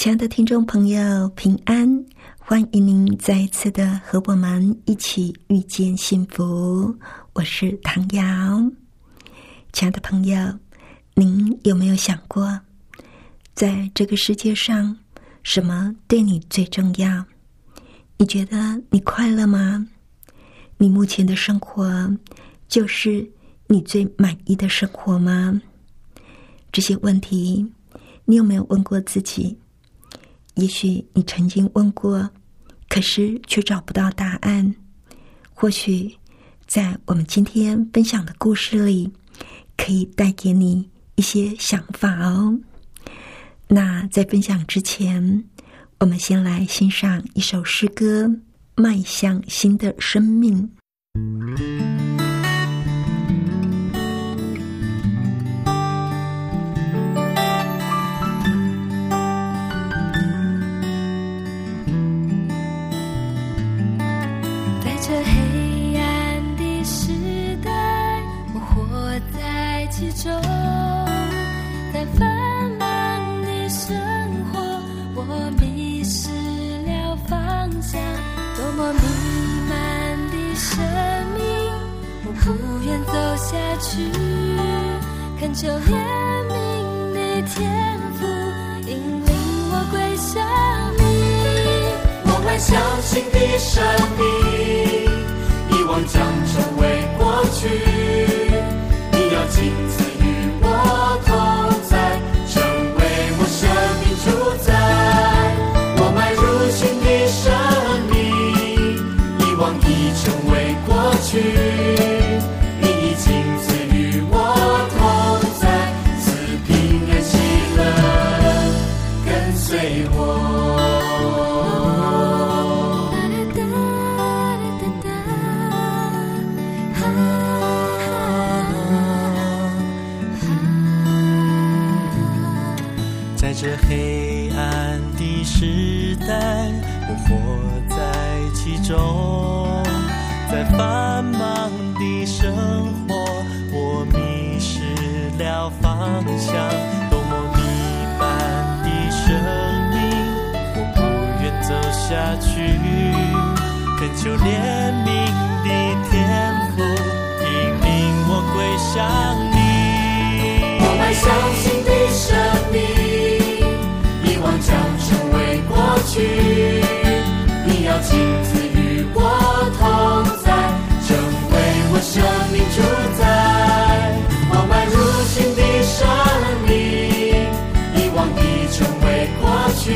亲爱的听众朋友，平安！欢迎您再一次的和我们一起遇见幸福。我是唐瑶。亲爱的朋友，您有没有想过，在这个世界上，什么对你最重要？你觉得你快乐吗？你目前的生活就是你最满意的生活吗？这些问题，你有没有问过自己？也许你曾经问过，可是却找不到答案。或许在我们今天分享的故事里，可以带给你一些想法哦。那在分享之前，我们先来欣赏一首诗歌《迈向新的生命》。我弥漫的生命，我不愿走下去，恳求怜悯的天赋引领我归向你。我们相信的生命，遗忘将成为过去，你要亲自。去，你已经赐予我同在，四平安喜乐跟随我。在这黑暗的时代，我活在其中。求怜悯的天赋，引领我归向你。我迈向新的生命。将成为过去，你要亲自与我同在，成为我生命主宰。我迈入新的生命，遗忘已成为过去，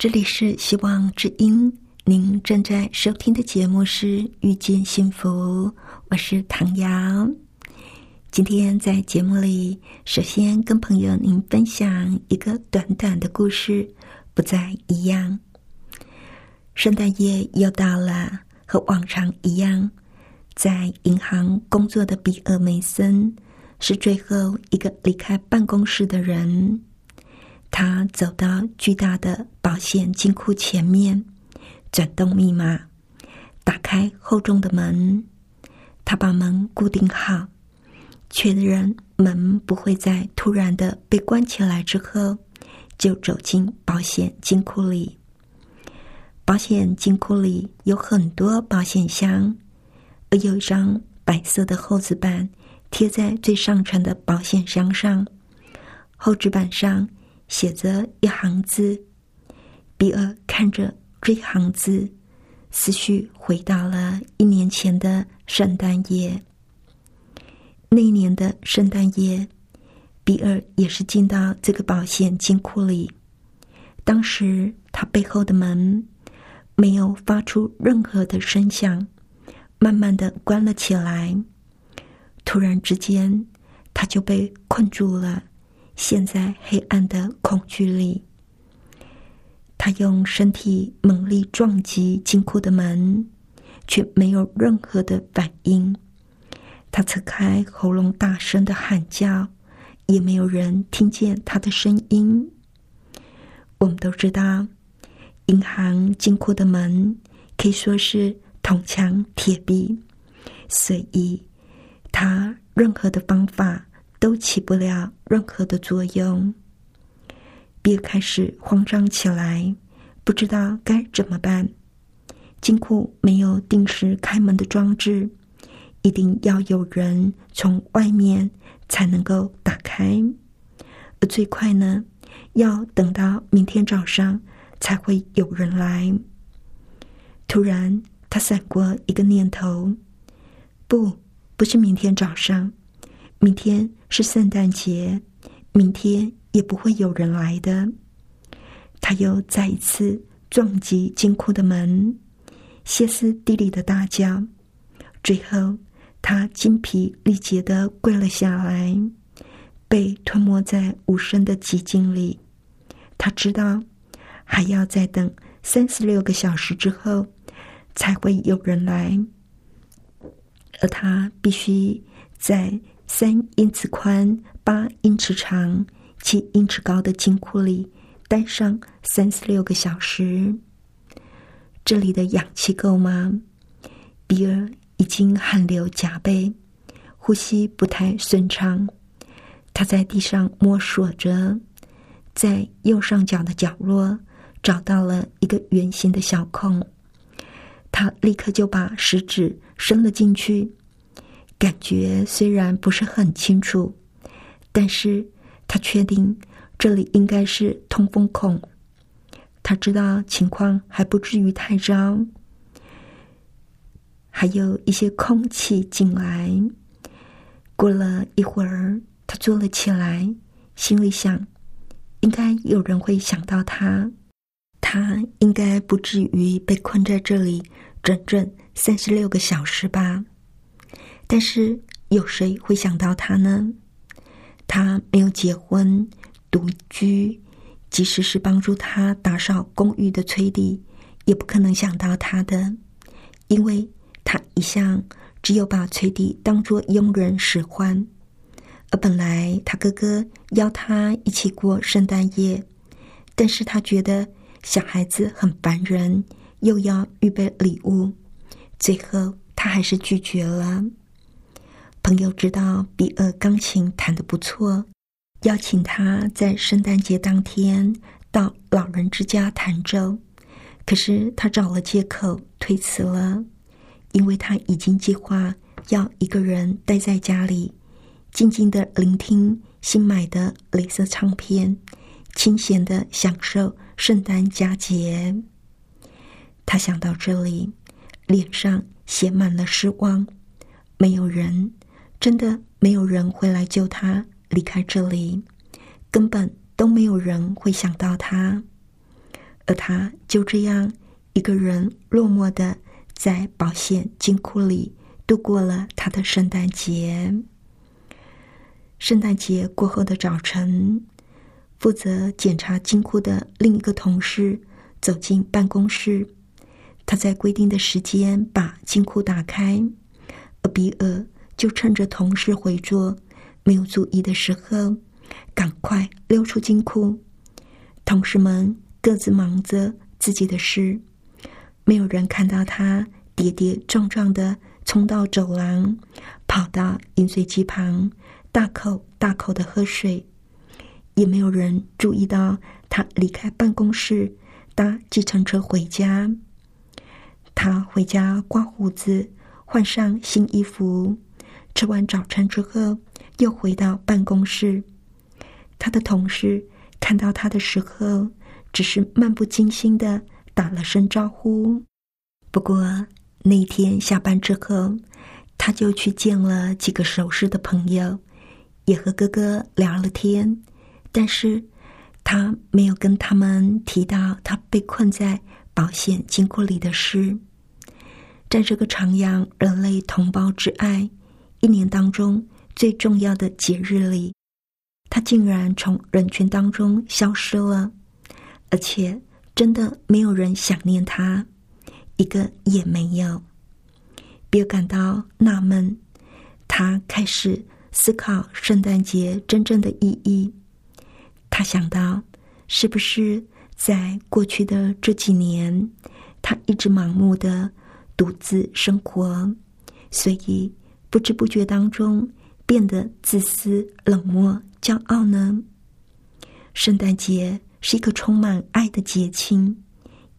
这里是希望之音，您正在收听的节目是《遇见幸福》，我是唐瑶。今天在节目里，首先跟朋友您分享一个短短的故事，不再一样。圣诞夜又到了，和往常一样，在银行工作的比尔·梅森是最后一个离开办公室的人。他走到巨大的保险金库前面，转动密码，打开厚重的门。他把门固定好，确认门不会在突然的被关起来之后，就走进保险金库里。保险金库里有很多保险箱，而有一张白色的厚纸板贴在最上层的保险箱上，厚纸板上。写着一行字，比尔看着这行字，思绪回到了一年前的圣诞夜。那一年的圣诞夜，比尔也是进到这个保险金库里。当时他背后的门没有发出任何的声响，慢慢的关了起来。突然之间，他就被困住了。陷在黑暗的恐惧里，他用身体猛力撞击金库的门，却没有任何的反应。他侧开喉咙，大声的喊叫，也没有人听见他的声音。我们都知道，银行金库的门可以说是铜墙铁壁，所以他任何的方法。都起不了任何的作用。比尔开始慌张起来，不知道该怎么办。金库没有定时开门的装置，一定要有人从外面才能够打开。而最快呢，要等到明天早上才会有人来。突然，他闪过一个念头：不，不是明天早上。明天是圣诞节，明天也不会有人来的。他又再一次撞击金库的门，歇斯底里的大叫。最后，他精疲力竭的跪了下来，被吞没在无声的寂静里。他知道，还要再等三十六个小时之后，才会有人来，而他必须在。三英尺宽、八英尺长、七英尺高的金库里待上三十六个小时，这里的氧气够吗？比尔已经汗流浃背，呼吸不太顺畅。他在地上摸索着，在右上角的角落找到了一个圆形的小孔，他立刻就把食指伸了进去。感觉虽然不是很清楚，但是他确定这里应该是通风孔。他知道情况还不至于太糟，还有一些空气进来。过了一会儿，他坐了起来，心里想：应该有人会想到他，他应该不至于被困在这里整整三十六个小时吧。但是有谁会想到他呢？他没有结婚，独居，即使是帮助他打扫公寓的崔迪，也不可能想到他的，因为他一向只有把崔迪当作佣人使唤。而本来他哥哥邀他一起过圣诞夜，但是他觉得小孩子很烦人，又要预备礼物，最后他还是拒绝了。朋友知道比尔钢琴弹得不错，邀请他在圣诞节当天到老人之家弹奏。可是他找了借口推辞了，因为他已经计划要一个人待在家里，静静的聆听新买的镭射唱片，清闲的享受圣诞佳节。他想到这里，脸上写满了失望。没有人。真的没有人会来救他离开这里，根本都没有人会想到他。而他就这样一个人落寞的在保险金库里度过了他的圣诞节。圣诞节过后的早晨，负责检查金库的另一个同事走进办公室，他在规定的时间把金库打开，而比尔就趁着同事回座没有注意的时候，赶快溜出金库。同事们各自忙着自己的事，没有人看到他跌跌撞撞的冲到走廊，跑到饮水机旁。大口大口的喝水，也没有人注意到他离开办公室，搭计程车回家。他回家刮胡子，换上新衣服，吃完早餐之后，又回到办公室。他的同事看到他的时候，只是漫不经心的打了声招呼。不过那天下班之后，他就去见了几个熟识的朋友。也和哥哥聊了天，但是他没有跟他们提到他被困在保险金库里的事。在这个徜徉人类同胞之爱一年当中最重要的节日里，他竟然从人群当中消失了，而且真的没有人想念他，一个也没有。比尔感到纳闷，他开始。思考圣诞节真正的意义，他想到，是不是在过去的这几年，他一直盲目的独自生活，所以不知不觉当中变得自私、冷漠、骄傲呢？圣诞节是一个充满爱的节庆，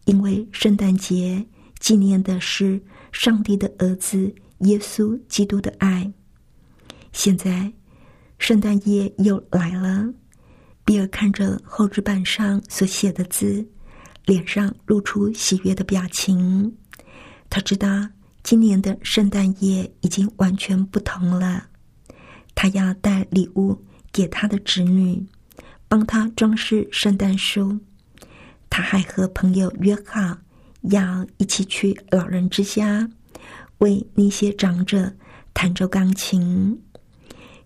因为圣诞节纪念的是上帝的儿子耶稣基督的爱。现在，圣诞夜又来了。比尔看着后纸板上所写的字，脸上露出喜悦的表情。他知道今年的圣诞夜已经完全不同了。他要带礼物给他的侄女，帮他装饰圣诞树。他还和朋友约好，要一起去老人之家，为那些长者弹奏钢琴。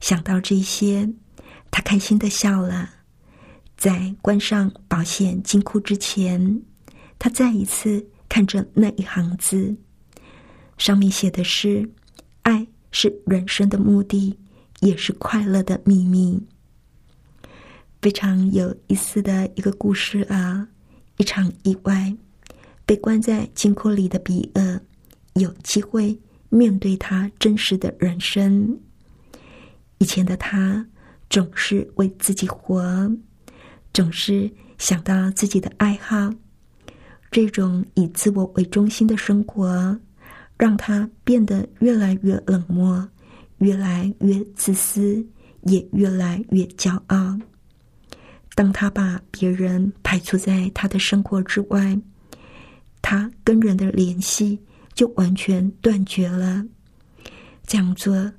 想到这些，他开心的笑了。在关上保险金库之前，他再一次看着那一行字，上面写的是：“爱是人生的目的，也是快乐的秘密。”非常有意思的一个故事啊！一场意外，被关在金库里的比尔，有机会面对他真实的人生。以前的他总是为自己活，总是想到自己的爱好。这种以自我为中心的生活，让他变得越来越冷漠，越来越自私，也越来越骄傲。当他把别人排除在他的生活之外，他跟人的联系就完全断绝了。这样做。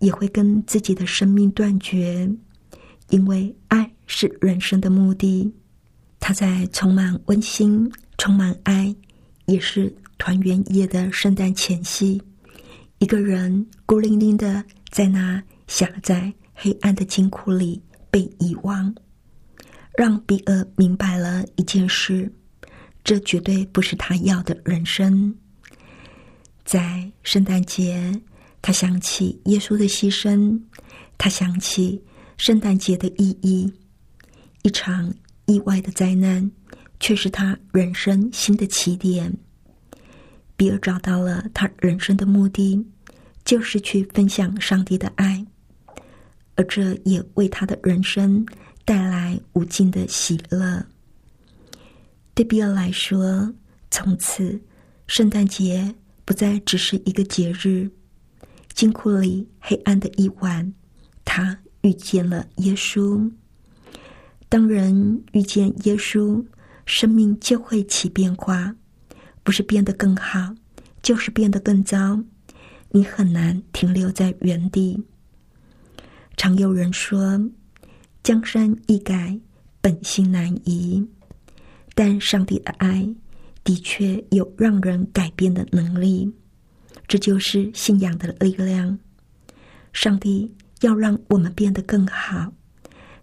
也会跟自己的生命断绝，因为爱是人生的目的。他在充满温馨、充满爱，也是团圆夜的圣诞前夕，一个人孤零零的在那狭窄黑暗的金库里被遗忘，让比尔明白了一件事：这绝对不是他要的人生。在圣诞节。他想起耶稣的牺牲，他想起圣诞节的意义。一场意外的灾难，却是他人生新的起点。比尔找到了他人生的目的，就是去分享上帝的爱，而这也为他的人生带来无尽的喜乐。对比尔来说，从此圣诞节不再只是一个节日。金库里黑暗的一晚，他遇见了耶稣。当人遇见耶稣，生命就会起变化，不是变得更好，就是变得更糟。你很难停留在原地。常有人说：“江山易改，本性难移。”但上帝的爱的确有让人改变的能力，这就是信仰的力量。上帝要让我们变得更好，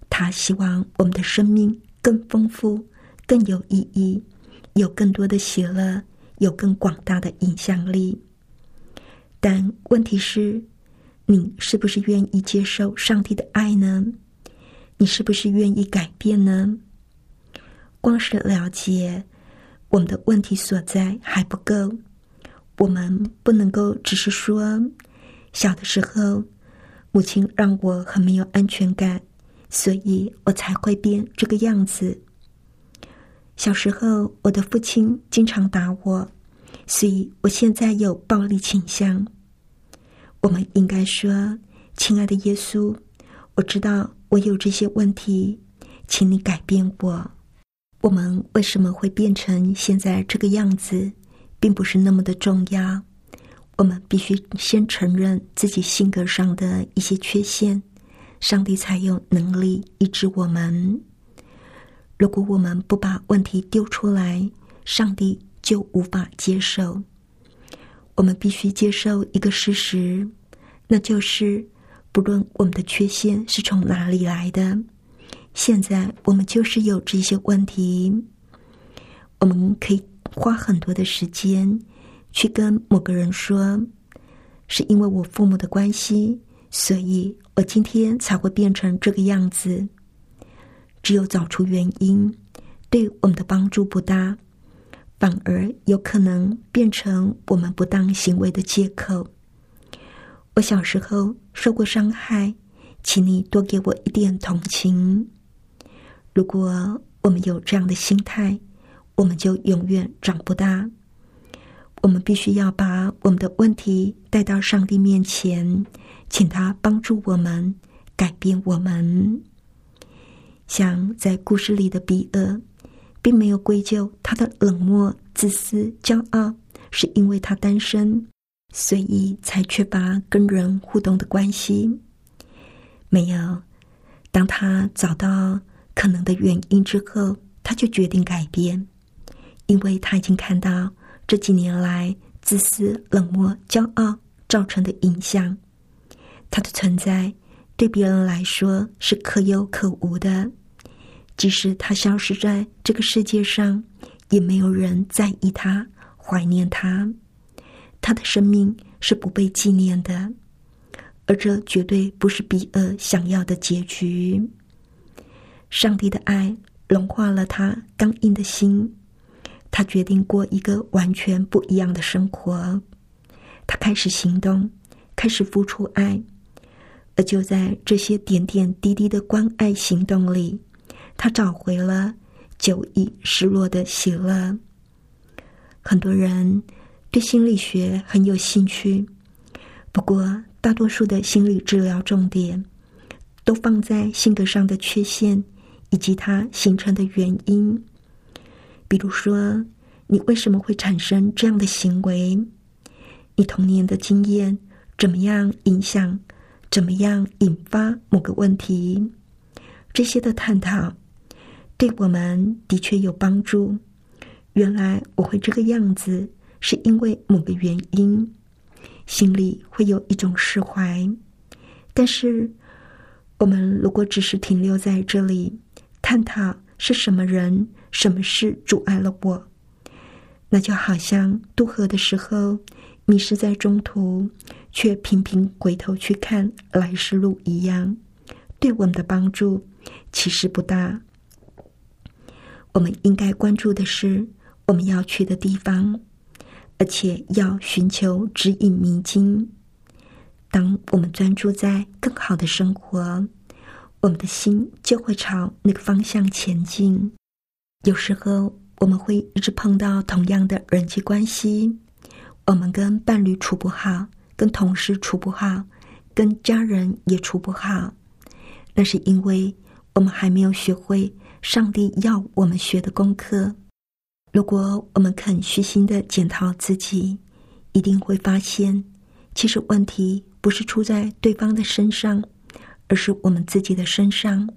他希望我们的生命更丰富、更有意义，有更多的喜乐，有更广大的影响力。但问题是，你是不是愿意接受上帝的爱呢？你是不是愿意改变呢？光是了解我们的问题所在还不够，我们不能够只是说，小的时候母亲让我很没有安全感，所以我才会变这个样子。小时候我的父亲经常打我，所以我现在有暴力倾向。我们应该说，亲爱的耶稣，我知道。我有这些问题，请你改变我。我们为什么会变成现在这个样子，并不是那么的重要。我们必须先承认自己性格上的一些缺陷，上帝才有能力医治我们。如果我们不把问题丢出来，上帝就无法接受。我们必须接受一个事实，那就是。不论我们的缺陷是从哪里来的，现在我们就是有这些问题。我们可以花很多的时间去跟某个人说，是因为我父母的关系，所以我今天才会变成这个样子。只有找出原因，对我们的帮助不大，反而有可能变成我们不当行为的借口。我小时候受过伤害，请你多给我一点同情。如果我们有这样的心态，我们就永远长不大。我们必须要把我们的问题带到上帝面前，请他帮助我们改变我们。像在故事里的比尔，并没有归咎他的冷漠、自私、骄傲，是因为他单身。所以才缺乏跟人互动的关系。没有，当他找到可能的原因之后，他就决定改变，因为他已经看到这几年来自私、冷漠、骄傲造成的影响。他的存在对别人来说是可有可无的，即使他消失在这个世界上，也没有人在意他、怀念他。他的生命是不被纪念的，而这绝对不是比尔想要的结局。上帝的爱融化了他刚硬的心，他决定过一个完全不一样的生活。他开始行动，开始付出爱，而就在这些点点滴滴的关爱行动里，他找回了久已失落的喜乐。很多人。对心理学很有兴趣，不过大多数的心理治疗重点都放在性格上的缺陷以及它形成的原因。比如说，你为什么会产生这样的行为？你童年的经验怎么样影响？怎么样引发某个问题？这些的探讨对我们的确有帮助。原来我会这个样子。是因为某个原因，心里会有一种释怀。但是，我们如果只是停留在这里，探讨是什么人、什么事阻碍了我，那就好像渡河的时候迷失在中途，却频频回头去看来时路一样，对我们的帮助其实不大。我们应该关注的是我们要去的地方。而且要寻求指引迷津。当我们专注在更好的生活，我们的心就会朝那个方向前进。有时候我们会一直碰到同样的人际关系，我们跟伴侣处不好，跟同事处不好，跟家人也处不好。那是因为我们还没有学会上帝要我们学的功课。如果我们肯虚心的检讨自己，一定会发现，其实问题不是出在对方的身上，而是我们自己的身上。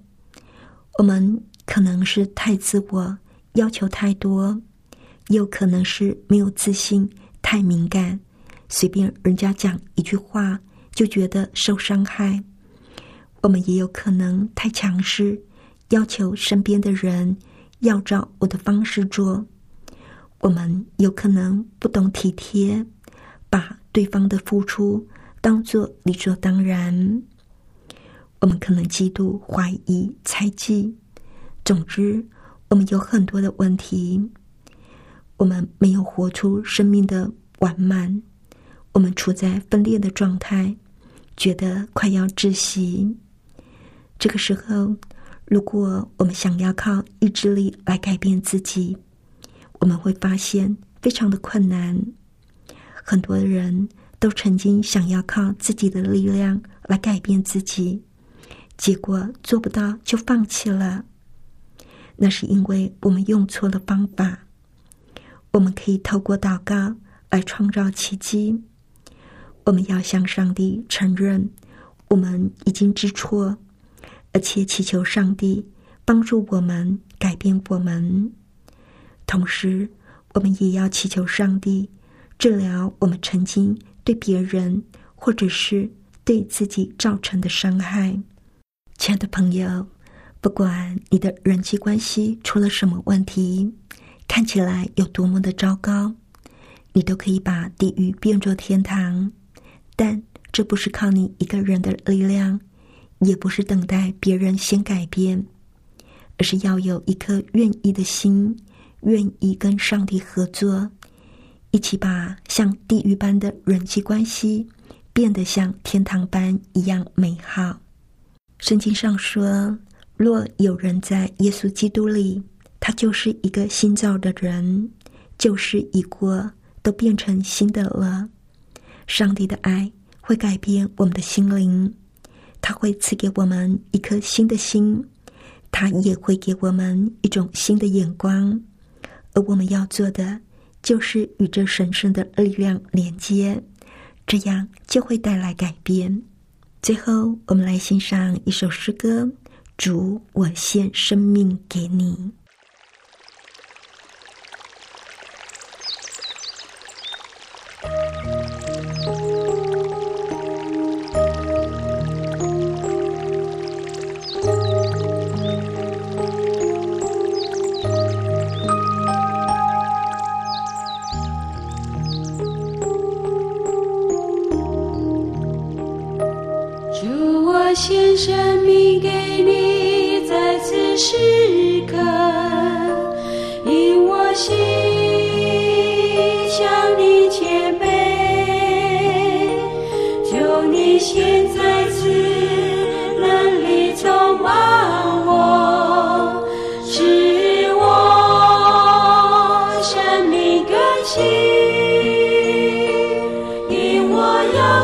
我们可能是太自我，要求太多，也有可能是没有自信、太敏感，随便人家讲一句话就觉得受伤害。我们也有可能太强势，要求身边的人要照我的方式做。我们有可能不懂体贴，把对方的付出当作理所当然。我们可能嫉妒、怀疑、猜忌，总之，我们有很多的问题。我们没有活出生命的完满，我们处在分裂的状态，觉得快要窒息。这个时候，如果我们想要靠意志力来改变自己，我们会发现非常的困难。很多人都曾经想要靠自己的力量来改变自己。结果做不到就放弃了，那是因为我们用错了方法。我们可以透过祷告来创造奇迹。我们要向上帝承认我们已经知错，而且祈求上帝帮助我们改变我们。同时，我们也要祈求上帝治疗我们曾经对别人或者是对自己造成的伤害。亲爱的朋友，不管你的人际关系出了什么问题，看起来有多么的糟糕，你都可以把地狱变作天堂。但这不是靠你一个人的力量，也不是等待别人先改变，而是要有一颗愿意的心，愿意跟上帝合作，一起把像地狱般的人际关系变得像天堂般一样美好。圣经上说：“若有人在耶稣基督里，他就是一个新造的人，旧事已过，都变成新的了。”上帝的爱会改变我们的心灵，他会赐给我们一颗新的心，他也会给我们一种新的眼光。而我们要做的，就是与这神圣的力量连接，这样就会带来改变。最后，我们来欣赏一首诗歌：《主，我献生命给你》。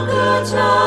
歌唱，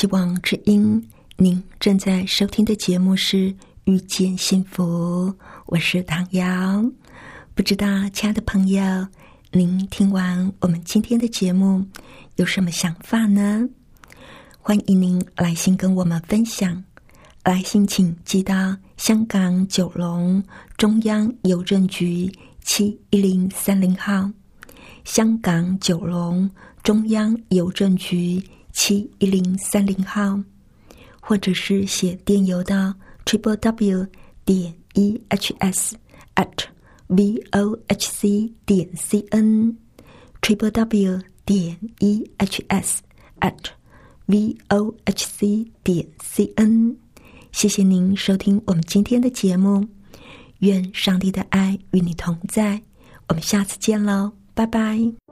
希望之音，您正在收听的节目是《遇见幸福》，我是唐瑶。不知道，亲爱的朋友，您听完我们今天的节目有什么想法呢？欢迎您来信跟我们分享，来信请寄到香港九龙中央邮政局七一零三零号，香港九龙中央邮政局。七一零三零号，或者是写电邮到 triple w 点 e h s at v o h c 点 c n triple w 点 e h s at v o h c 点 c n。谢谢您收听我们今天的节目，愿上帝的爱与你同在。我们下次见喽，拜拜。